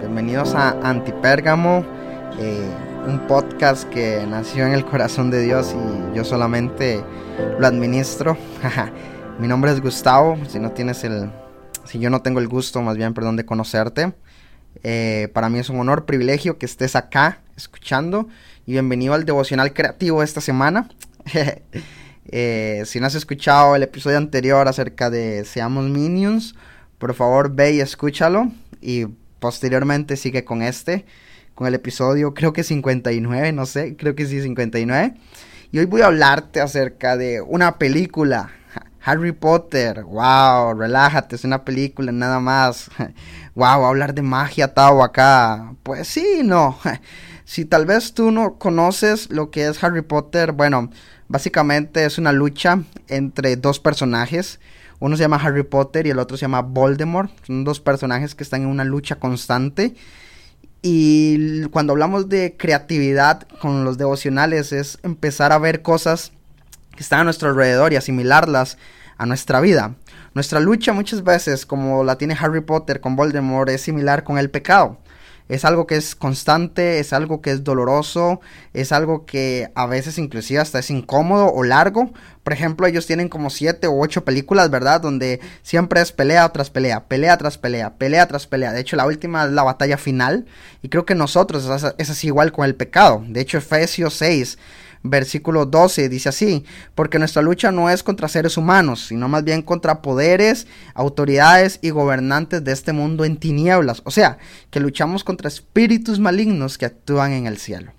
Bienvenidos a Antipérgamo, eh, un podcast que nació en el corazón de Dios y yo solamente lo administro. Mi nombre es Gustavo, si no tienes el, si yo no tengo el gusto, más bien, perdón, de conocerte. Eh, para mí es un honor, privilegio que estés acá escuchando y bienvenido al devocional creativo esta semana. Eh, si no has escuchado el episodio anterior acerca de Seamos Minions, por favor ve y escúchalo y posteriormente sigue con este, con el episodio creo que 59, no sé, creo que sí 59. Y hoy voy a hablarte acerca de una película, Harry Potter. Wow, relájate, es una película nada más. Wow, hablar de magia, Tao, acá. Pues sí, no. Si tal vez tú no conoces lo que es Harry Potter, bueno, básicamente es una lucha entre dos personajes. Uno se llama Harry Potter y el otro se llama Voldemort. Son dos personajes que están en una lucha constante. Y cuando hablamos de creatividad con los devocionales es empezar a ver cosas que están a nuestro alrededor y asimilarlas a nuestra vida. Nuestra lucha muchas veces, como la tiene Harry Potter con Voldemort, es similar con el pecado es algo que es constante, es algo que es doloroso, es algo que a veces inclusive hasta es incómodo o largo. Por ejemplo, ellos tienen como siete u ocho películas, ¿verdad? Donde siempre es pelea tras pelea, pelea tras pelea, pelea tras pelea. De hecho, la última es la batalla final. Y creo que nosotros es así igual con el pecado. De hecho, Efesios 6 versículo 12, dice así, porque nuestra lucha no es contra seres humanos, sino más bien contra poderes, autoridades y gobernantes de este mundo en tinieblas. O sea, que luchamos contra espíritus malignos que actúan en el cielo.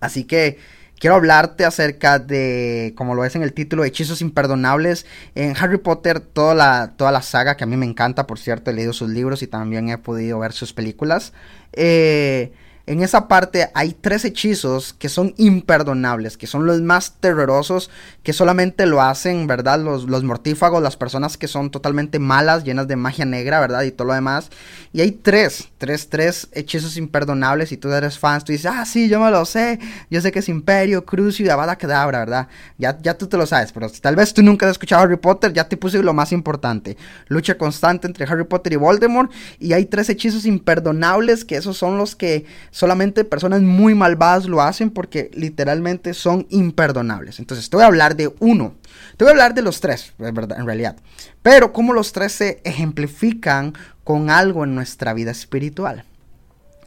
Así que quiero hablarte acerca de, como lo es en el título, Hechizos Imperdonables. En Harry Potter, toda la, toda la saga, que a mí me encanta, por cierto, he leído sus libros y también he podido ver sus películas. Eh, en esa parte hay tres hechizos que son imperdonables, que son los más terrorosos, que solamente lo hacen, ¿verdad? Los, los, mortífagos, las personas que son totalmente malas, llenas de magia negra, ¿verdad? Y todo lo demás. Y hay tres, tres, tres hechizos imperdonables. Y tú eres fan, tú dices, ah, sí, yo me lo sé. Yo sé que es Imperio, Crucio y Avada Kedavra, ¿verdad? Ya, ya tú te lo sabes, pero tal vez tú nunca has escuchado Harry Potter, ya te puse lo más importante. Lucha constante entre Harry Potter y Voldemort. Y hay tres hechizos imperdonables, que esos son los que solamente personas muy malvadas lo hacen porque literalmente son imperdonables. Entonces, te voy a hablar de uno. Te voy a hablar de los tres, en realidad. Pero cómo los tres se ejemplifican con algo en nuestra vida espiritual.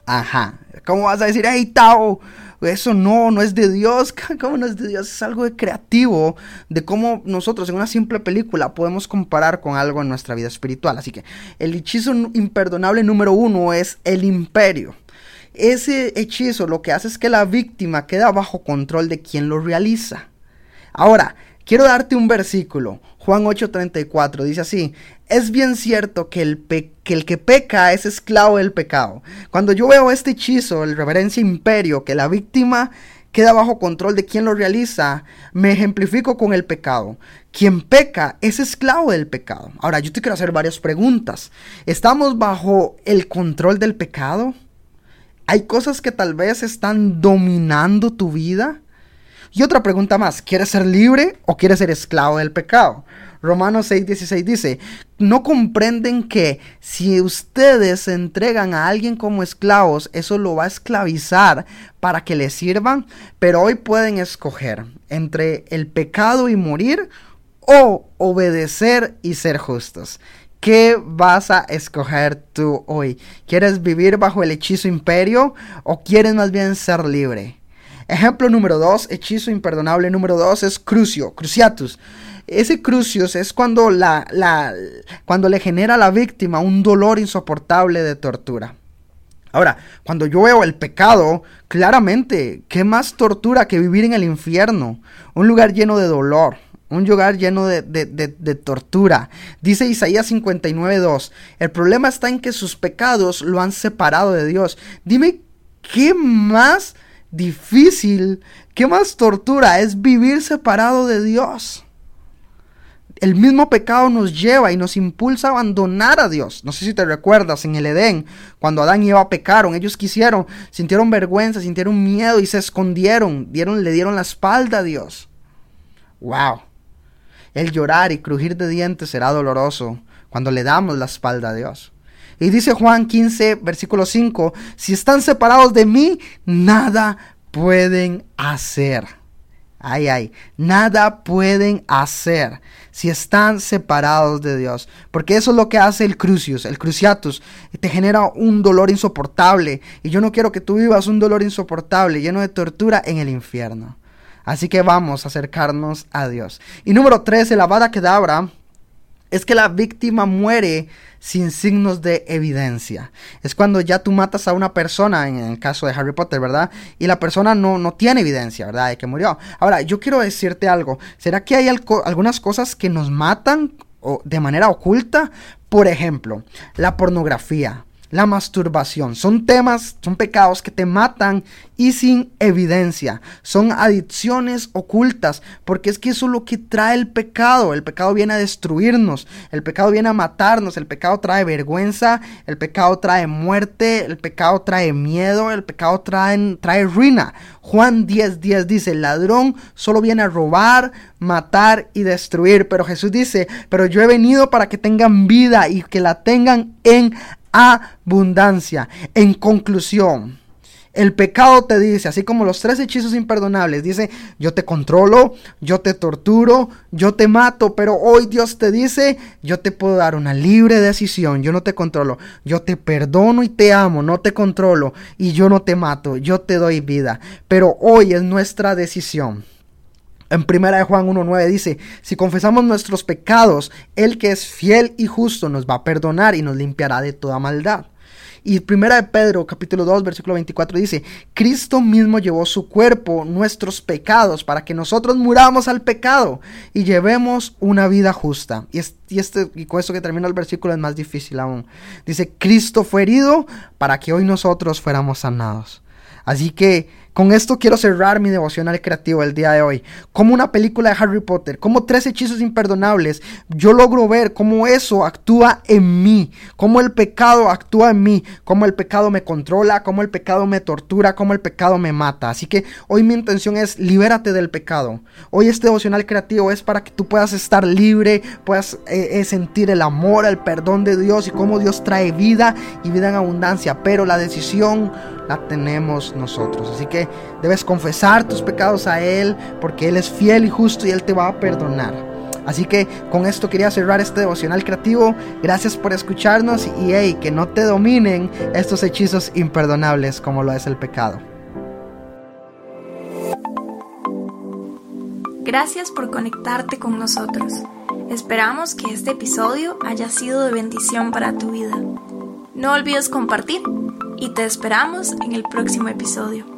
Ajá. ¿Cómo vas a decir, hey, Tao? Eso no, no es de Dios. ¿Cómo no es de Dios? Es algo de creativo de cómo nosotros en una simple película podemos comparar con algo en nuestra vida espiritual. Así que el hechizo imperdonable número uno es el imperio. Ese hechizo lo que hace es que la víctima queda bajo control de quien lo realiza. Ahora, quiero darte un versículo. Juan 8:34 dice así, es bien cierto que el, que que peca es esclavo del pecado. Cuando yo veo este hechizo, el reverencia imperio, que la víctima queda bajo control de quien lo realiza, me ejemplifico con el pecado. Quien peca es esclavo del pecado. Ahora, yo te quiero hacer varias preguntas. ¿Estamos bajo el control del pecado? Hay cosas que tal vez están dominando tu vida. Y otra pregunta más, ¿quieres ser libre o quieres ser esclavo del pecado? Romanos 6:16 dice, no comprenden que si ustedes se entregan a alguien como esclavos, eso lo va a esclavizar para que le sirvan, pero hoy pueden escoger entre el pecado y morir o obedecer y ser justos. ¿Qué vas a escoger tú hoy? ¿Quieres vivir bajo el hechizo imperio o quieres más bien ser libre? Ejemplo número dos, hechizo imperdonable número dos es crucio, cruciatus. Ese crucius es cuando, la, la, cuando le genera a la víctima un dolor insoportable de tortura. Ahora, cuando yo veo el pecado, claramente, ¿qué más tortura que vivir en el infierno? Un lugar lleno de dolor, un lugar lleno de, de, tortura. Dice Isaías 59.2, el problema está en que sus pecados lo han separado de Dios. Dime, ¿qué más difícil, qué más tortura es vivir separado de Dios? El mismo pecado nos lleva y nos impulsa a abandonar a Dios. No sé si te recuerdas en el Edén, cuando Adán y Eva pecaron, ellos quisieron, sintieron vergüenza, sintieron miedo y se escondieron, dieron, le dieron la espalda a Dios. Wow. El llorar y crujir de dientes será doloroso cuando le damos la espalda a Dios. Y dice Juan 15, versículo 5, si están separados de mí, nada pueden hacer. Ay, ay, nada pueden hacer si están separados de Dios. Porque eso es lo que hace el crucius, el cruciatus. Te genera un dolor insoportable. Y yo no quiero que tú vivas un dolor insoportable, lleno de tortura en el infierno. Así que vamos a acercarnos a Dios. Y número 13, la vada kedabra es que la víctima muere sin signos de evidencia. Es cuando ya tú matas a una persona, en el caso de Harry Potter, ¿verdad? Y la persona no, no tiene evidencia, ¿verdad? De que murió. Ahora, yo quiero decirte algo. ¿Será que hay algunas cosas que nos matan de manera oculta? Por ejemplo, la pornografía la masturbación. Son temas, son pecados que te matan y sin evidencia. Son adicciones ocultas, porque es que eso es lo que trae el pecado. El pecado viene a destruirnos, el pecado viene a matarnos, el pecado trae vergüenza, el pecado trae muerte, el pecado trae miedo, el pecado trae, trae ruina. Juan 10:10 10 dice, el ladrón solo viene a robar, matar y destruir. Pero Jesús dice, pero yo he venido para que tengan vida y que la tengan en abundancia. En conclusión, el pecado te dice, así como los tres hechizos imperdonables, dice, yo te controlo, yo te torturo, yo te mato, pero hoy Dios te dice, yo te puedo dar una libre decisión, yo no te controlo, yo te perdono y te amo, no te controlo y yo no te mato, yo te doy vida, pero hoy es nuestra decisión. En primera de Juan 1.9 dice, si confesamos nuestros pecados, el que es fiel y justo nos va a perdonar y nos limpiará de toda maldad. Y primera de Pedro, capítulo 2, versículo 24 dice, Cristo mismo llevó su cuerpo, nuestros pecados, para que nosotros muramos al pecado y llevemos una vida justa. Y, y, este, y con esto que termina el versículo es más difícil aún. Dice, Cristo fue herido para que hoy nosotros fuéramos sanados. Así que con esto quiero cerrar mi devocional creativo el día de hoy. Como una película de Harry Potter, como tres hechizos imperdonables, yo logro ver cómo eso actúa en mí, cómo el pecado actúa en mí, cómo el pecado me controla, cómo el pecado me tortura, cómo el pecado me mata. Así que hoy mi intención es libérate del pecado. Hoy este devocional creativo es para que tú puedas estar libre, puedas eh, eh, sentir el amor, el perdón de Dios y cómo Dios trae vida y vida en abundancia. Pero la decisión la tenemos nosotros. Así debes confesar tus pecados a Él porque Él es fiel y justo y Él te va a perdonar. Así que con esto quería cerrar este devocional creativo. Gracias por escucharnos y hey, que no te dominen estos hechizos imperdonables como lo es el pecado. Gracias por conectarte con nosotros. Esperamos que este episodio haya sido de bendición para tu vida. No olvides compartir y te esperamos en el próximo episodio.